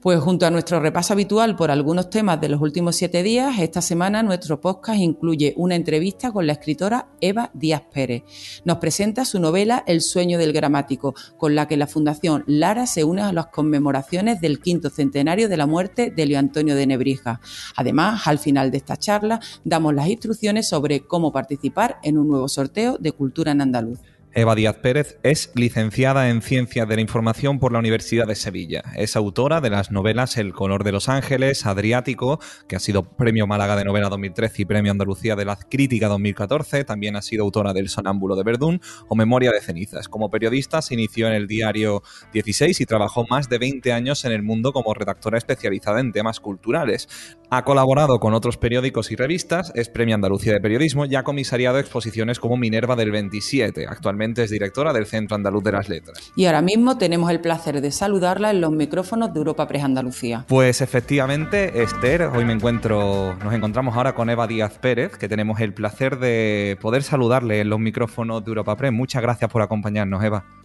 Pues junto a nuestro repaso habitual por algunos temas de los últimos siete días, esta semana nuestro podcast incluye una entrevista con la escritora Eva Díaz Pérez. Nos presenta su novela El sueño del gramático, con la que la Fundación Lara se une a las conmemoraciones del quinto centenario de la muerte de Leo Antonio de Nebrija. Además, al final de esta charla, damos las instrucciones sobre cómo participar en un nuevo sorteo de Cultura en Andaluz. Eva Díaz Pérez es licenciada en Ciencias de la Información por la Universidad de Sevilla. Es autora de las novelas El color de los ángeles, Adriático, que ha sido Premio Málaga de Novela 2013 y Premio Andalucía de la Crítica 2014. También ha sido autora del Sonámbulo de Verdún o Memoria de cenizas. Como periodista se inició en el diario 16 y trabajó más de 20 años en el mundo como redactora especializada en temas culturales. Ha colaborado con otros periódicos y revistas, es Premio Andalucía de Periodismo y ha comisariado exposiciones como Minerva del 27. Actualmente es directora del Centro Andaluz de las Letras. Y ahora mismo tenemos el placer de saludarla en los micrófonos de Europa Press Andalucía. Pues efectivamente, Esther, hoy me encuentro, nos encontramos ahora con Eva Díaz Pérez, que tenemos el placer de poder saludarle en los micrófonos de Europa Press. Muchas gracias por acompañarnos, Eva.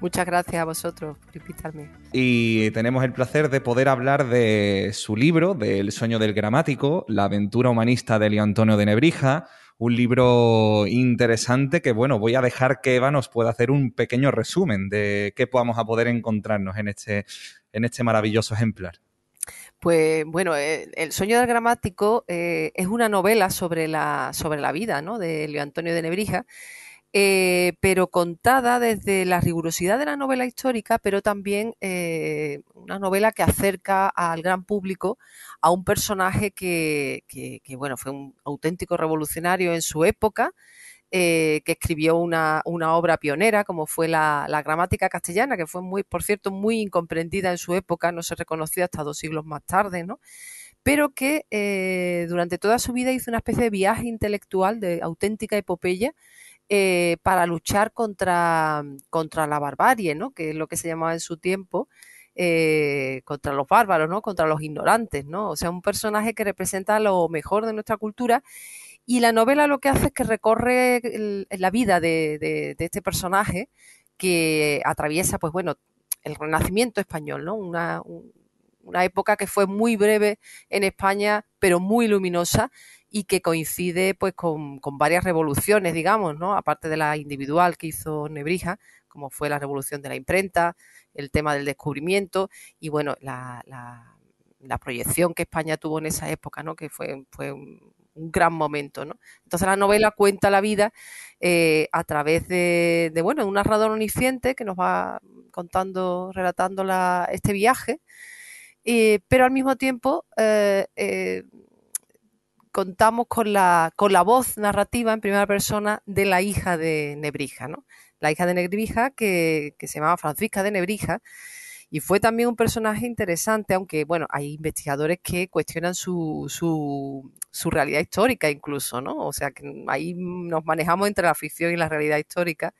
Muchas gracias a vosotros por invitarme. Y tenemos el placer de poder hablar de su libro, del sueño del gramático, la aventura humanista de Leo Antonio de Nebrija, un libro interesante que, bueno, voy a dejar que Eva nos pueda hacer un pequeño resumen de qué podamos a poder encontrarnos en este, en este maravilloso ejemplar. Pues bueno, eh, El sueño del gramático eh, es una novela sobre la, sobre la vida ¿no? de Leo Antonio de Nebrija eh, pero contada desde la rigurosidad de la novela histórica, pero también eh, una novela que acerca al gran público a un personaje que, bueno, fue un auténtico revolucionario en su época, eh, que escribió una, obra pionera como fue la, gramática castellana, que fue muy, por cierto, muy incomprendida en su época, no se reconoció hasta dos siglos más tarde, ¿no? pero que durante toda su vida hizo una especie de viaje intelectual de auténtica epopeya eh, para luchar contra, contra la barbarie, ¿no? que es lo que se llamaba en su tiempo, eh, contra los bárbaros, ¿no? contra los ignorantes. ¿no? O sea, un personaje que representa lo mejor de nuestra cultura. Y la novela lo que hace es que recorre la vida de, este personaje que atraviesa, pues bueno, el Renacimiento español, ¿no? Una, una época que fue muy breve en España, pero muy luminosa y que coincide pues con, varias revoluciones, digamos, ¿no? Aparte de la individual que hizo Nebrija, como fue la revolución de la imprenta, el tema del descubrimiento y bueno, la, la, proyección que España tuvo en esa época, ¿no? Que fue, fue un, gran momento, ¿no? Entonces la novela cuenta la vida eh, a través de, bueno, un narrador omnisciente que nos va contando, relatando la, este viaje, eh, pero al mismo tiempo eh, contamos con la, con la voz narrativa en primera persona de la hija de Nebrija, ¿no? La hija de Nebrija que, se llamaba Francisca de Nebrija y fue también un personaje interesante, aunque bueno, hay investigadores que cuestionan su, su, su, realidad histórica incluso, ¿no? O sea que ahí nos manejamos entre la ficción y la realidad histórica,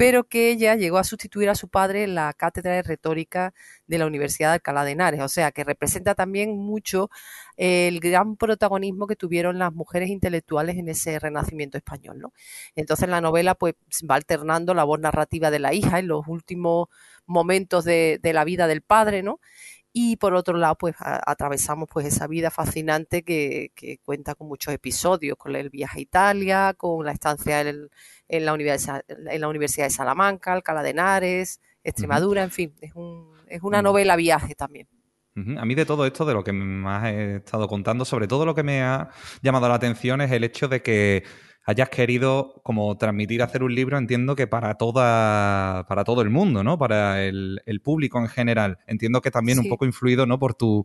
pero que ella llegó a sustituir a su padre en la cátedra de retórica de la Universidad de Alcalá de Henares, o sea que representa también mucho el gran protagonismo que tuvieron las mujeres intelectuales en ese renacimiento español. ¿no? Entonces la novela pues va alternando la voz narrativa de la hija en los últimos momentos de, de la vida del padre, ¿no? Y por otro lado pues atravesamos pues esa vida fascinante que, cuenta con muchos episodios, con el viaje a Italia, con la estancia en, la, universidad, en la Universidad de Salamanca, Alcalá de Henares, Extremadura, en fin, es, un, es una novela viaje también. A mí de todo esto, de lo que más he estado contando, sobre todo lo que me ha llamado la atención es el hecho de que hayas querido como transmitir, hacer un libro, entiendo que para toda, para todo el mundo, ¿no? Para el, público en general. Entiendo que también un poco influido, ¿no? Por tu,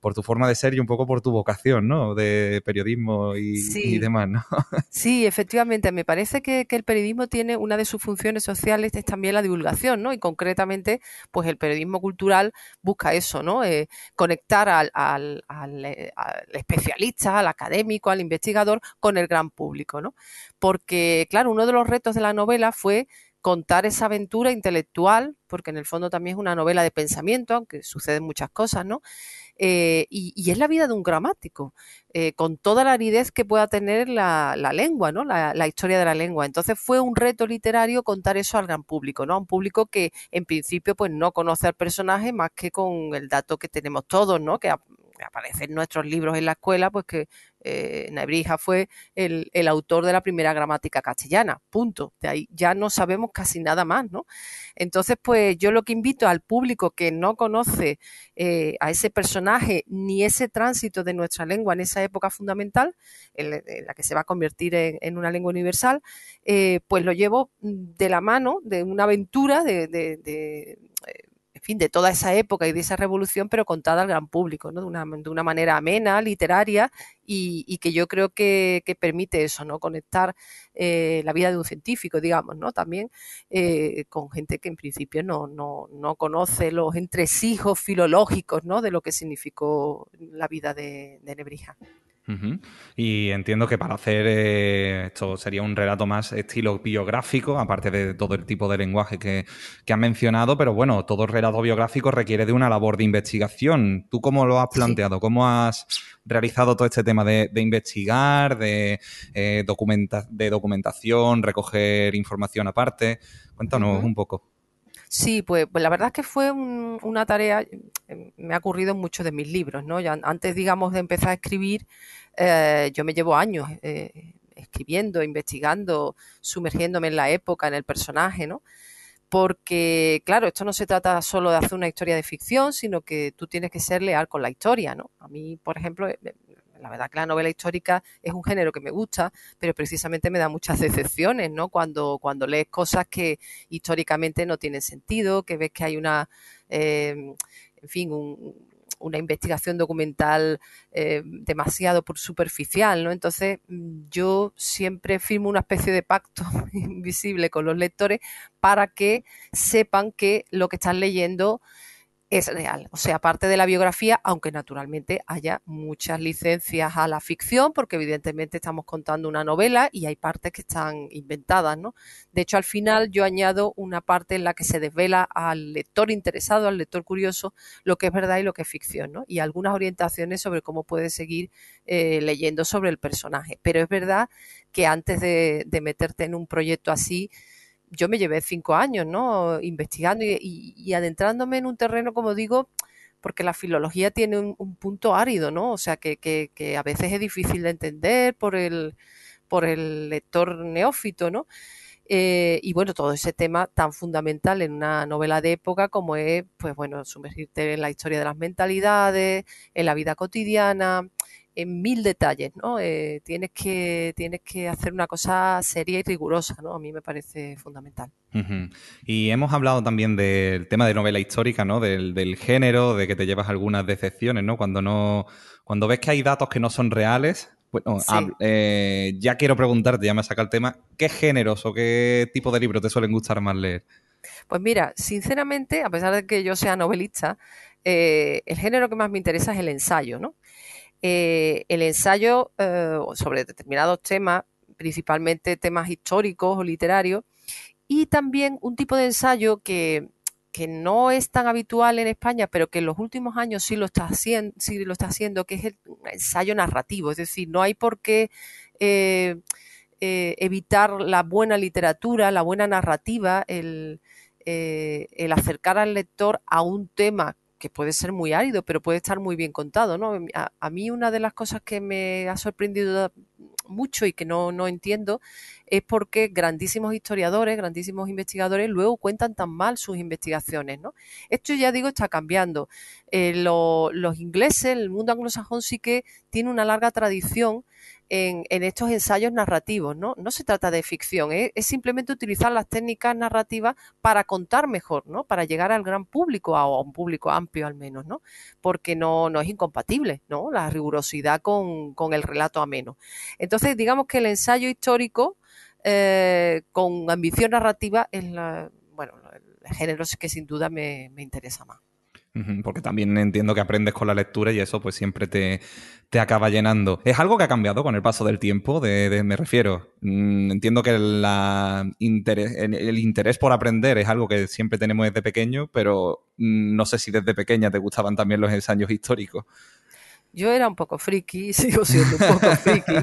por tu forma de ser y un poco por tu vocación, ¿no? De periodismo y, demás, ¿no? Sí, efectivamente. Me parece que, el periodismo tiene una de sus funciones sociales es también la divulgación, ¿no? Y concretamente, pues el periodismo cultural busca eso, ¿no? Eh, conectar al, al, eh, al, especialista, al académico, al investigador con el gran público, ¿no? Porque, claro, uno de los retos de la novela fue contar esa aventura intelectual, porque en el fondo también es una novela de pensamiento, aunque suceden muchas cosas, ¿no? Eh, y, es la vida de un gramático, eh, con toda la aridez que pueda tener la, lengua, ¿no? La, historia de la lengua. Entonces fue un reto literario contar eso al gran público, ¿no? A un público que en principio pues no conoce al personaje más que con el dato que tenemos todos, ¿no? Que aparece en nuestros libros en la escuela, pues que eh, Nebrija fue el, autor de la primera gramática castellana, punto. De ahí ya no sabemos casi nada más, ¿no? Entonces, pues yo lo que invito al público que no conoce eh, a ese personaje ni ese tránsito de nuestra lengua en esa época fundamental, en, la que se va a convertir en, una lengua universal, eh, pues lo llevo de la mano de una aventura de, de toda esa época y de esa revolución, pero contada al gran público, ¿no? De una, de una manera amena, literaria, y, que yo creo que, permite eso, ¿no? Conectar eh, la vida de un científico, digamos, ¿no? También eh, con gente que en principio no, no, no conoce los entresijos filológicos, ¿no? De lo que significó la vida de, de Nebrija. Y entiendo que para hacer eh, esto sería un relato más estilo biográfico, aparte de todo el tipo de lenguaje que, que has mencionado, pero bueno, todo relato biográfico requiere de una labor de investigación. ¿Tú cómo lo has planteado? ¿Cómo has realizado todo este tema de, investigar, de, eh, de documentación, recoger información aparte? Cuéntanos un poco. Sí, pues, pues, la verdad es que fue una tarea, eh, me ha ocurrido en muchos de mis libros, ¿no? Ya antes, digamos, de empezar a escribir, eh, yo me llevo años eh, escribiendo, investigando, sumergiéndome en la época, en el personaje, ¿no? Porque, claro, esto no se trata solo de hacer una historia de ficción, sino que tú tienes que ser leal con la historia, ¿no? A mí, por ejemplo, la verdad que la novela histórica es un género que me gusta, pero precisamente me da muchas decepciones, ¿no? Cuando, cuando lees cosas que históricamente no tienen sentido, que ves que hay una, eh, en fin, una investigación documental eh, demasiado superficial, ¿no? Entonces yo siempre firmo una especie de pacto invisible con los lectores para que sepan que lo que están leyendo es real. O sea, aparte de la biografía, aunque naturalmente haya muchas licencias a la ficción, porque evidentemente estamos contando una novela y hay partes que están inventadas, ¿no? De hecho, al final yo añado una parte en la que se desvela al lector interesado, al lector curioso, lo que es verdad y lo que es ficción, ¿no? Y algunas orientaciones sobre cómo puede seguir eh, leyendo sobre el personaje. Pero es verdad que antes de meterte en un proyecto así, yo me llevé cinco años, ¿no? Investigando y, adentrándome en un terreno, como digo, porque la filología tiene un, punto árido, ¿no? O sea, que, que, a veces es difícil de entender por el, por el lector neófito, ¿no? Eh, y bueno, todo ese tema tan fundamental en una novela de época como es, pues bueno, sumergirte en la historia de las mentalidades, en la vida cotidiana, en mil detalles, ¿no? Eh, tienes, que, tienes que hacer una cosa seria y rigurosa, ¿no? A mí me parece fundamental. Y hemos hablado también del tema de novela histórica, ¿no? Del, género, de que te llevas algunas decepciones, ¿no? Cuando no, cuando ves que hay datos que no son reales, bueno, eh, ya quiero preguntarte, ya me saca el tema, ¿qué géneros o qué tipo de libros te suelen gustar más leer? Pues mira, sinceramente, a pesar de que yo sea novelista, eh, el género que más me interesa es el ensayo, ¿no? Eh, el ensayo eh, sobre determinados temas, principalmente temas históricos o literarios, y también un tipo de ensayo que, no es tan habitual en España, pero que en los últimos años sí lo está haciendo, sí lo está haciendo que es el ensayo narrativo. Es decir, no hay por qué eh, evitar la buena literatura, la buena narrativa, el, el acercar al lector a un tema que puede ser muy árido, pero puede estar muy bien contado, ¿no? A, mí una de las cosas que me ha sorprendido mucho y que no, no entiendo es porque grandísimos historiadores, grandísimos investigadores luego cuentan tan mal sus investigaciones, ¿no? Esto ya digo está cambiando. Eh, los ingleses, el mundo anglosajón sí que tiene una larga tradición en, estos ensayos narrativos, ¿no? No se trata de ficción, ¿eh? es simplemente utilizar las técnicas narrativas para contar mejor, ¿no? Para llegar al gran público, a, un público amplio al menos, ¿no? Porque no, no es incompatible, ¿no? La rigurosidad con, con el relato ameno. Entonces, digamos que el ensayo histórico eh, con ambición narrativa es la, bueno, el género que sin duda me, me interesa más porque también entiendo que aprendes con la lectura y eso pues siempre te, te acaba llenando. ¿Es algo que ha cambiado con el paso del tiempo? De, me refiero, mm, entiendo que la el interés por aprender es algo que siempre tenemos desde pequeño, pero mm, no sé si desde pequeña te gustaban también los ensayos históricos. Yo era un poco friki, sigo siendo un poco friki,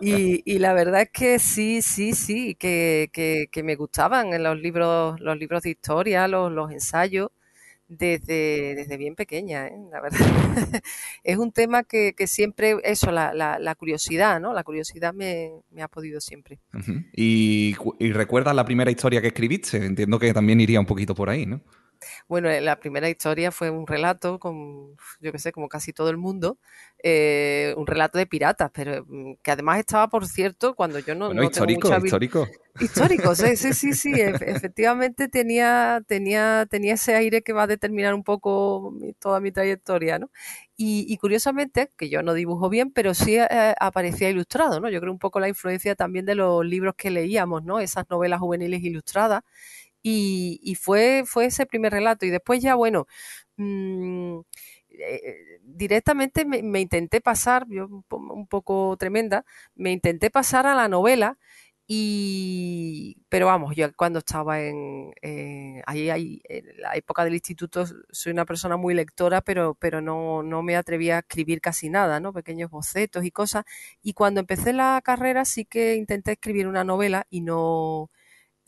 y, la verdad es que sí, sí, sí, que, que, me gustaban los libros, los libros de historia, los, los ensayos, desde, desde bien pequeña, ¿eh? la verdad. es un tema que, que siempre, eso, la, la, curiosidad, ¿no? La curiosidad me, me ha podido siempre. ¿Y, ¿Y recuerdas la primera historia que escribiste? Entiendo que también iría un poquito por ahí, ¿no? Bueno, eh, la primera historia fue un relato con, yo qué sé, como casi todo el mundo, eh, un relato de piratas, pero mm, que además estaba, por cierto, cuando yo no, bueno, histórico, histórico. Histórico, sí, sí, sí, sí, efectivamente tenía, tenía, tenía ese aire que va a determinar un poco toda mi trayectoria, ¿no? Y, curiosamente, que yo no dibujo bien, pero sí eh, aparecía ilustrado, ¿no? Yo creo un poco la influencia también de los libros que leíamos, ¿no? Esas novelas juveniles ilustradas y, fue, fue ese primer relato. Y después ya, bueno, mm, eh, directamente me, intenté pasar, yo un poco tremenda, me intenté pasar a la novela. Y, pero vamos, yo cuando estaba en, ahí, ahí, en la época del instituto soy una persona muy lectora, pero, pero no, no me atrevía a escribir casi nada, ¿no? Pequeños bocetos y cosas. Y cuando empecé la carrera sí que intenté escribir una novela y no,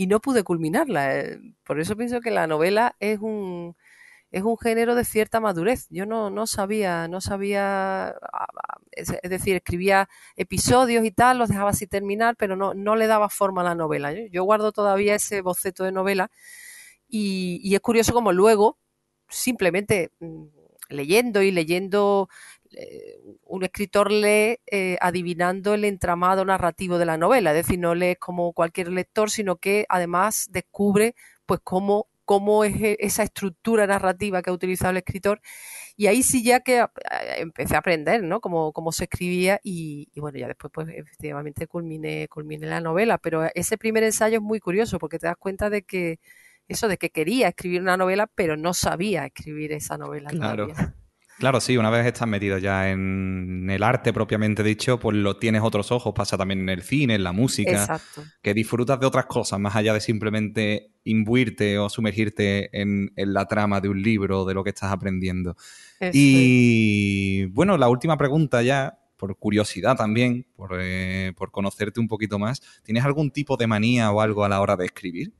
y no pude culminarla. Eh, por eso pienso que la novela es un, es un género de cierta madurez. Yo no, no sabía, no sabía, es, decir, escribía episodios y tal, los dejaba así terminar, pero no, no le daba forma a la novela. Yo, guardo todavía ese boceto de novela y, y es curioso como luego, simplemente mm, leyendo y leyendo eh, un escritor lee eh, adivinando el entramado narrativo de la novela, es decir, no lee como cualquier lector, sino que además descubre pues cómo, cómo es e, esa estructura narrativa que ha utilizado el escritor. Y ahí sí ya que empecé a aprender, ¿no? Cómo, cómo se escribía y, bueno, ya después pues efectivamente culminé, culminé la novela, pero ese primer ensayo es muy curioso porque te das cuenta de que eso de que quería escribir una novela, pero no sabía escribir esa novela. Claro. Claro, sí, una vez estás metido ya en el arte propiamente dicho, pues lo tienes otros ojos, pasa también en el cine, en la música, Exacto. que disfrutas de otras cosas, más allá de simplemente imbuirte o sumergirte en, la trama de un libro, de lo que estás aprendiendo. Y bueno, la última pregunta ya, por curiosidad también, por, eh, por conocerte un poquito más, ¿tienes algún tipo de manía o algo a la hora de escribir?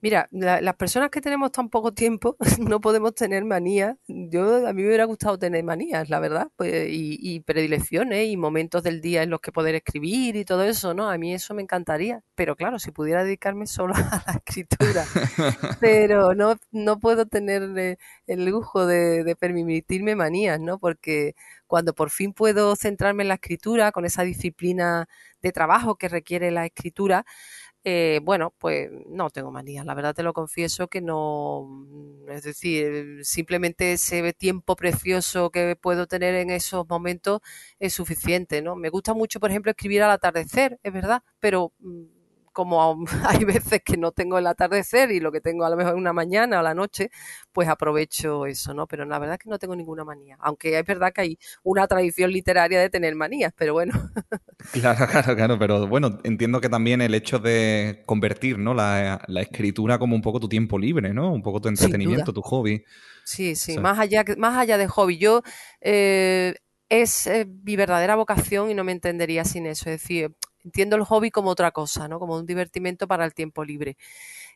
Mira, las personas que tenemos tan poco tiempo no podemos tener manías. Yo a mí me hubiera gustado tener manías, la verdad, pues, y, predilecciones y momentos del día en los que poder escribir y todo eso, ¿no? A mí eso me encantaría. Pero claro, si pudiera dedicarme solo a la escritura, pero no, no puedo tener eh, el lujo de, de permitirme manías, ¿no? Porque cuando por fin puedo centrarme en la escritura, con esa disciplina de trabajo que requiere la escritura, eh, bueno, pues no tengo manías, la verdad te lo confieso que no, mm, es decir, simplemente ese tiempo precioso que puedo tener en esos momentos es suficiente, ¿no? Me gusta mucho, por ejemplo, escribir al atardecer, es verdad, pero mm, como hay veces que no tengo el atardecer y lo que tengo a lo mejor una mañana o la noche, pues aprovecho eso, ¿no? Pero la verdad es que no tengo ninguna manía, aunque es verdad que hay una tradición literaria de tener manías, pero bueno. Claro, claro, claro, pero bueno, entiendo que también el hecho de convertir, ¿no? La, escritura como un poco tu tiempo libre, ¿no? Un poco tu entretenimiento, tu hobby. Sí, sí, más, allá, más allá de hobby. Yo eh, es eh, mi verdadera vocación y no me entendería sin eso. Es decir, entiendo el hobby como otra cosa, ¿no? Como un divertimento para el tiempo libre.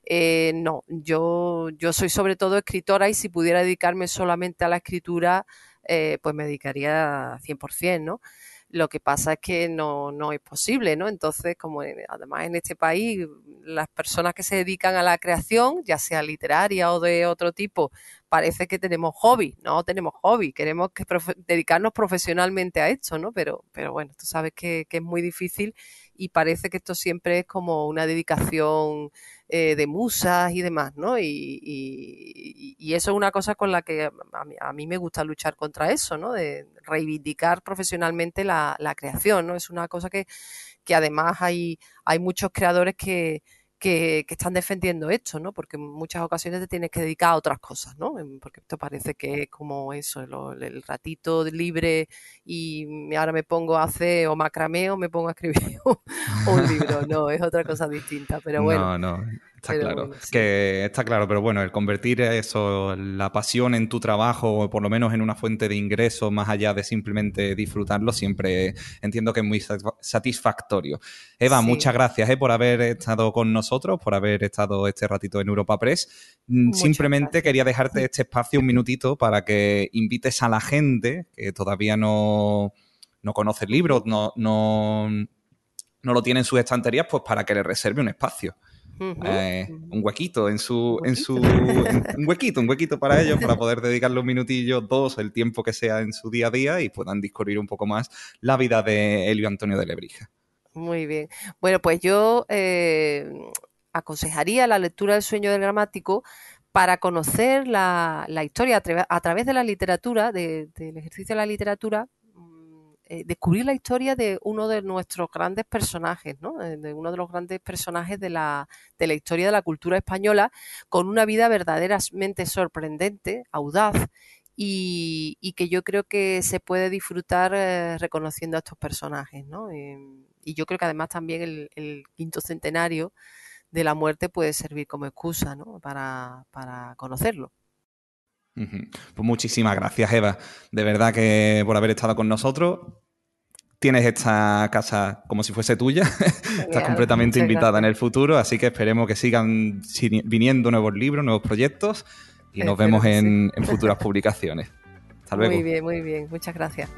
Eh, no, yo, yo soy sobre todo escritora y si pudiera dedicarme solamente a la escritura, eh, pues me dedicaría 100%, ¿no? Lo que pasa es que no, no es posible, ¿no? Entonces, como además en este país las personas que se dedican a la creación, ya sea literaria o de otro tipo, parece que tenemos hobby, no tenemos hobby, queremos que dedicarnos profesionalmente a esto, ¿no? Pero, pero bueno, tú sabes que, que es muy difícil y parece que esto siempre es como una dedicación eh, de musas y demás, ¿no? Y, eso es una cosa con la que a mí, me gusta luchar contra eso, ¿no? De reivindicar profesionalmente la, creación, ¿no? Es una cosa que, que además hay, hay muchos creadores que, que, están defendiendo esto, ¿no? Porque en muchas ocasiones te tienes que dedicar a otras cosas, ¿no? Porque esto parece que es como eso, el, ratito libre y ahora me pongo a hacer o macramé o me pongo a escribir un libro, no, es otra cosa distinta, pero bueno. No, no. Está claro, que está claro, pero bueno, el convertir eso, la pasión en tu trabajo, o por lo menos en una fuente de ingreso, más allá de simplemente disfrutarlo, siempre entiendo que es muy satisfactorio. Eva, muchas gracias eh, por haber estado con nosotros, por haber estado este ratito en Europa Press. Mm, simplemente quería dejarte este espacio un minutito para que invites a la gente que todavía no, no conoce el libro, no, no, no lo tiene en sus estanterías, pues para que le reserve un espacio. Eh, un huequito en su, en su un huequito, un huequito para ellos, para poder dedicarle un minutillo, dos, el tiempo que sea en su día a día y puedan discurrir un poco más la vida de Elio Antonio de Lebrija. Muy bien. Bueno, pues yo eh, aconsejaría la lectura del sueño del gramático para conocer la, historia a, través de la literatura, del ejercicio de la literatura, eh, descubrir la historia de uno de nuestros grandes personajes, ¿no? Eh, de uno de los grandes personajes de la, de la historia de la cultura española, con una vida verdaderamente sorprendente, audaz y, que yo creo que se puede disfrutar eh, reconociendo a estos personajes, ¿no? y yo creo que además también el, quinto centenario de la muerte puede servir como excusa, ¿no? Para, para conocerlo. Pues muchísimas gracias, Eva. De verdad que por haber estado con nosotros tienes esta casa como si fuese tuya, estás completamente invitada en el futuro, así que esperemos que sigan viniendo nuevos libros, nuevos proyectos y nos vemos en, en futuras publicaciones. Hasta luego. Muy bien, muy bien, muchas gracias.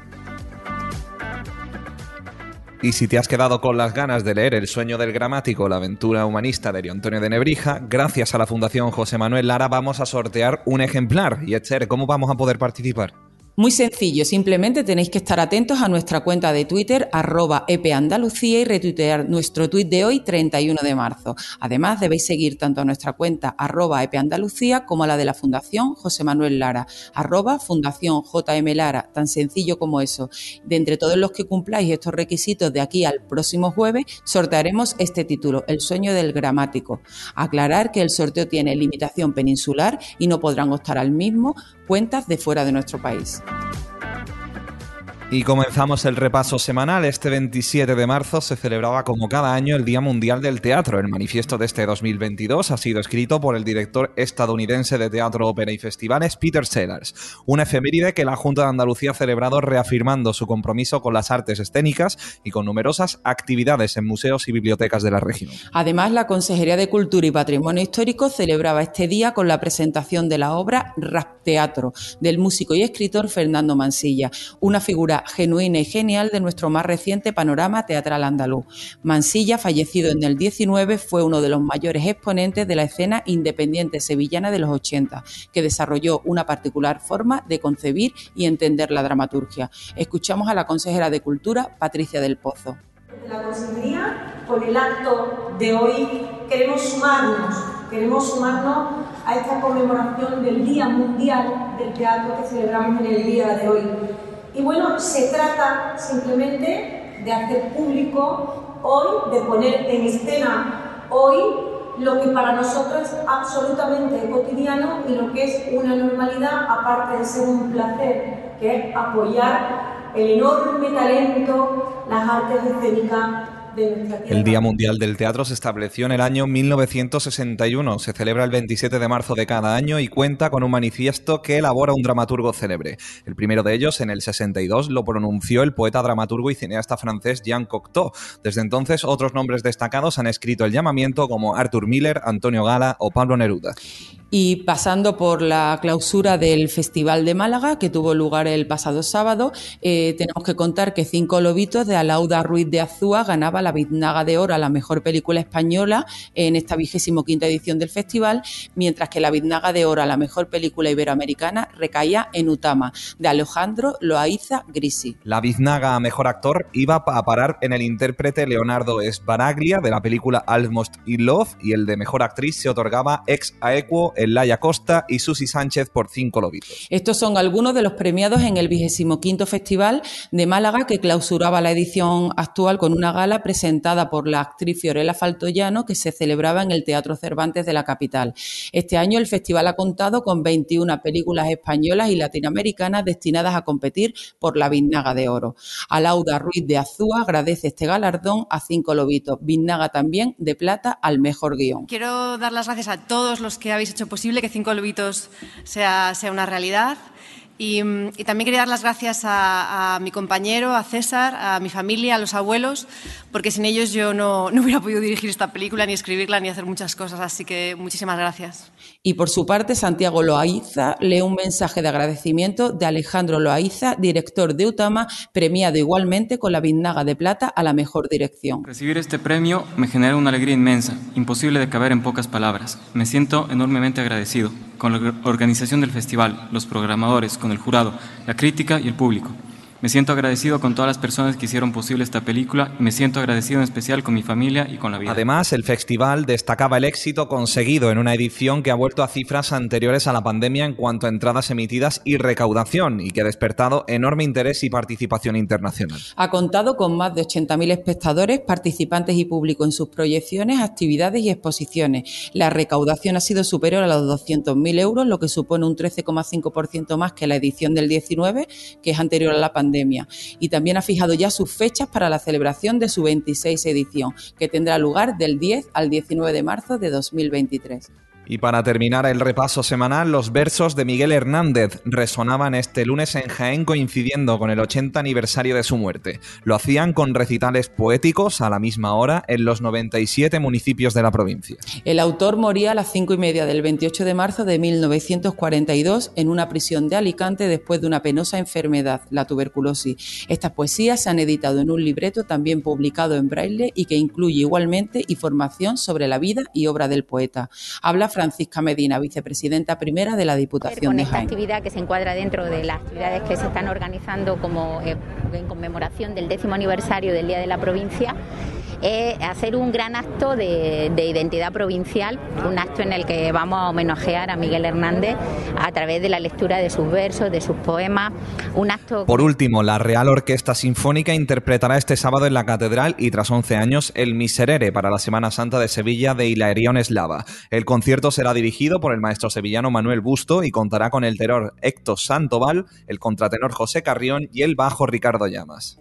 Y si te has quedado con las ganas de leer El sueño del gramático, la aventura humanista de Antonio de Nebrija, gracias a la Fundación José Manuel Lara vamos a sortear un ejemplar. Y Esther, ¿cómo vamos a poder participar? Muy sencillo, simplemente tenéis que estar atentos a nuestra cuenta de Twitter, arroba epandalucía y retuitear nuestro tuit de hoy, 31 de marzo. Además, debéis seguir tanto a nuestra cuenta, arroba epandalucía, como a la de la Fundación José Manuel Lara, arroba Fundación JM Lara, tan sencillo como eso. De entre todos los que cumpláis estos requisitos de aquí al próximo jueves, sortearemos este título, El sueño del gramático. Aclarar que el sorteo tiene limitación peninsular y no podrán optar al mismo cuentas de fuera de nuestro país. Y comenzamos el repaso semanal. Este 27 de marzo se celebraba como cada año el Día Mundial del Teatro. El manifiesto de este 2022 ha sido escrito por el director estadounidense de teatro, ópera y festivales, Peter Sellers. Una efeméride que la Junta de Andalucía ha celebrado reafirmando su compromiso con las artes escénicas y con numerosas actividades en museos y bibliotecas de la región. Además, la Consejería de Cultura y Patrimonio Histórico celebraba este día con la presentación de la obra Rap Teatro del músico y escritor Fernando Mansilla, una figura genuina y genial de nuestro más reciente panorama teatral andaluz. Mansilla, fallecido en el 19, fue uno de los mayores exponentes de la escena independiente sevillana de los 80, que desarrolló una particular forma de concebir y entender la dramaturgia. Escuchamos a la consejera de Cultura, Patricia del Pozo. La consejería, con el acto de hoy, queremos sumarnos, queremos sumarnos a esta conmemoración del Día Mundial del Teatro que celebramos en el día de hoy. Y bueno, se trata simplemente de hacer público hoy, de poner en escena hoy lo que para nosotros es absolutamente cotidiano y lo que es una normalidad, aparte de ser un placer, que es apoyar el enorme talento, las artes escénicas el Día Mundial del Teatro se estableció en el año 1961. Se celebra el 27 de marzo de cada año y cuenta con un manifiesto que elabora un dramaturgo célebre. El primero de ellos, en el 62, lo pronunció el poeta, dramaturgo y cineasta francés Jean Cocteau. Desde entonces, otros nombres destacados han escrito el llamamiento como Arthur Miller, Antonio Gala o Pablo Neruda. Y pasando por la clausura del Festival de Málaga, que tuvo lugar el pasado sábado, eh, tenemos que contar que Cinco Lobitos de Alauda Ruiz de Azúa ganaba la Biznaga de Oro a la mejor película española en esta vigésimo quinta edición del festival, mientras que la Biznaga de Oro a la mejor película iberoamericana recaía en Utama, de Alejandro Loaiza Grisi. La Biznaga a mejor actor iba a parar en el intérprete Leonardo Sbaraglia de la película Almost in Love y el de mejor actriz se otorgaba ex aequo Laia Costa y Susi Sánchez por cinco lobitos. Estos son algunos de los premiados en el vigésimo quinto Festival de Málaga que clausuraba la edición actual con una gala presentada por la actriz Fiorella Faltoyano que se celebraba en el Teatro Cervantes de la capital. Este año el festival ha contado con 21 películas españolas y latinoamericanas destinadas a competir por la Vinaga de Oro. Alauda Ruiz de Azúa agradece este galardón a cinco lobitos. Vinaga también de plata al mejor guion. Quiero dar las gracias a todos los que habéis hecho posible que Cinco Lobitos sea, sea una realidad. Y, también quería dar las gracias a, mi compañero, a César, a mi familia, a los abuelos, porque sin ellos yo no, no, hubiera podido dirigir esta película, ni escribirla, ni hacer muchas cosas. Así que muchísimas gracias. Y por su parte, Santiago Loaiza lee un mensaje de agradecimiento de Alejandro Loaiza, director de Utama, premiado igualmente con la Biznaga de Plata a la mejor dirección. Recibir este premio me genera una alegría inmensa, imposible de caber en pocas palabras. Me siento enormemente agradecido con la organización del festival, los programadores, con el jurado, la crítica y el público. Me siento agradecido con todas las personas que hicieron posible esta película y me siento agradecido en especial con mi familia y con la vida. Además, el festival destacaba el éxito conseguido en una edición que ha vuelto a cifras anteriores a la pandemia en cuanto a entradas emitidas y recaudación y que ha despertado enorme interés y participación internacional. Ha contado con más de 80.000 espectadores, participantes y público en sus proyecciones, actividades y exposiciones. La recaudación ha sido superior a los 200.000 euros, lo que supone un 13,5% más que la edición del 19, que es anterior a la pandemia y también ha fijado ya sus fechas para la celebración de su 26 edición, que tendrá lugar del 10 al 19 de marzo de 2023. Y para terminar el repaso semanal, los versos de Miguel Hernández resonaban este lunes en Jaén coincidiendo con el 80 aniversario de su muerte. Lo hacían con recitales poéticos a la misma hora en los 97 municipios de la provincia. El autor moría a las 5 y media del 28 de marzo de 1942 en una prisión de Alicante después de una penosa enfermedad, la tuberculosis. Estas poesías se han editado en un libreto también publicado en braille y que incluye igualmente información sobre la vida y obra del poeta. Habla Francisca Medina, vicepresidenta primera de la Diputación con de esta actividad que se encuadra dentro de las actividades que se están organizando como eh, en conmemoración del décimo aniversario del Día de la Provincia es hacer un gran acto de, identidad provincial, un acto en el que vamos a homenajear a Miguel Hernández a través de la lectura de sus versos, de sus poemas, un acto... Por último, la Real Orquesta Sinfónica interpretará este sábado en la Catedral y tras 11 años el Miserere para la Semana Santa de Sevilla de Hilarión Eslava. El concierto será dirigido por el maestro sevillano Manuel Busto y contará con el tenor Héctor Santoval, el contratenor José Carrión y el bajo Ricardo Llamas.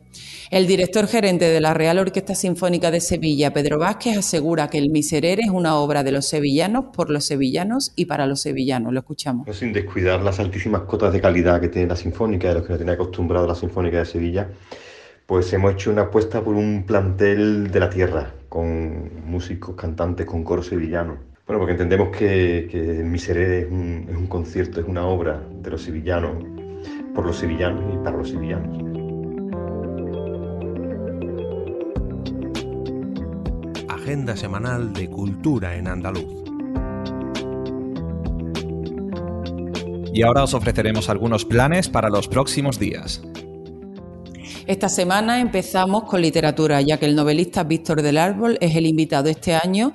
El director gerente de la Real Orquesta Sinfónica de Sevilla, Pedro Vázquez, asegura que El Miserere es una obra de los sevillanos, por los sevillanos y para los sevillanos. Lo escuchamos. sin descuidar las altísimas cotas de calidad que tiene la Sinfónica, de los que nos tiene acostumbrado la Sinfónica de Sevilla, pues hemos hecho una apuesta por un plantel de la tierra, con músicos, cantantes, con coro sevillano. Bueno, porque entendemos que, El Miserere es un, es un concierto, es una obra de los sevillanos, por los sevillanos y para los sevillanos. Agenda semanal de cultura en andaluz. Y ahora os ofreceremos algunos planes para los próximos días. Esta semana empezamos con literatura, ya que el novelista Víctor del Árbol es el invitado este año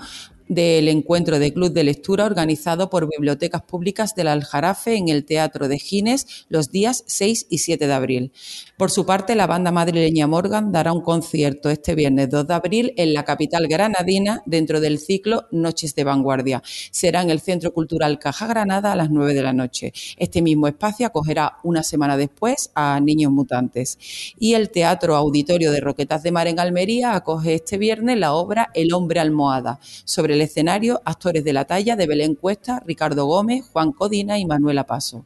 del encuentro de Club de Lectura organizado por Bibliotecas Públicas del Aljarafe en el Teatro de Gines los días 6 y 7 de abril. Por su parte, la banda madrileña Morgan dará un concierto este viernes 2 de abril en la capital granadina dentro del ciclo Noches de Vanguardia. Será en el Centro Cultural Caja Granada a las 9 de la noche. Este mismo espacio acogerá una semana después a Niños Mutantes. Y el Teatro Auditorio de Roquetas de Mar en Almería acoge este viernes la obra El hombre almohada sobre el escenario actores de la talla de Belén Cuesta, Ricardo Gómez, Juan Codina y Manuela Paso.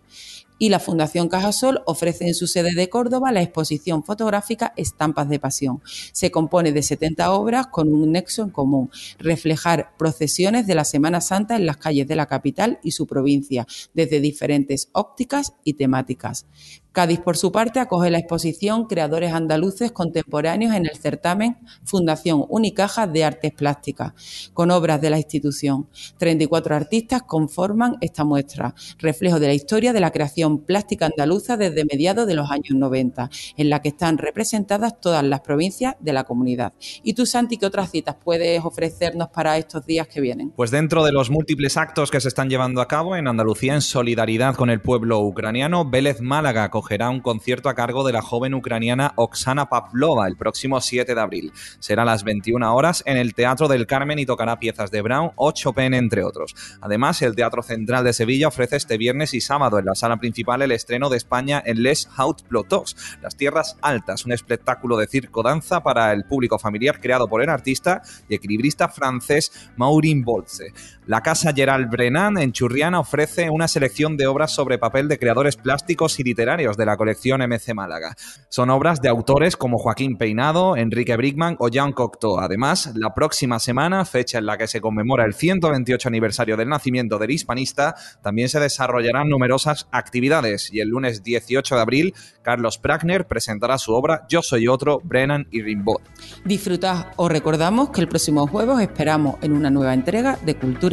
y la Fundación Cajasol ofrece en su sede de Córdoba la exposición fotográfica Estampas de Pasión. Se compone de 70 obras con un nexo en común, reflejar procesiones de la Semana Santa en las calles de la capital y su provincia, desde diferentes ópticas y temáticas. Cádiz, por su parte, acoge la exposición Creadores Andaluces Contemporáneos en el certamen Fundación Unicaja de Artes Plásticas, con obras de la institución. 34 artistas conforman esta muestra, reflejo de la historia de la creación plástica andaluza desde mediados de los años 90, en la que están representadas todas las provincias de la comunidad. ¿Y tú, Santi, qué otras citas puedes ofrecernos para estos días que vienen? Pues dentro de los múltiples actos que se están llevando a cabo en Andalucía en solidaridad con el pueblo ucraniano, Vélez Málaga acogerá un concierto a cargo de la joven ucraniana Oksana Pavlova el próximo 7 de abril. Será a las 21 horas en el Teatro del Carmen y tocará piezas de Brown o Chopin, entre otros. Además, el Teatro Central de Sevilla ofrece este viernes y sábado en la sala principal el estreno de España en Les Haut Plotos, Las Tierras Altas, un espectáculo de circo-danza para el público familiar creado por el artista y equilibrista francés Maureen Bolze. La Casa Gerald Brennan en Churriana ofrece una selección de obras sobre papel de creadores plásticos y literarios de la colección MC Málaga. Son obras de autores como Joaquín Peinado, Enrique Brickman o Jean Cocteau. Además, la próxima semana, fecha en la que se conmemora el 128 aniversario del nacimiento del hispanista, también se desarrollarán numerosas actividades y el lunes 18 de abril, Carlos Pragner presentará su obra Yo soy otro, Brennan y Rimbaud. Disfrutad, os recordamos que el próximo jueves esperamos en una nueva entrega de Cultura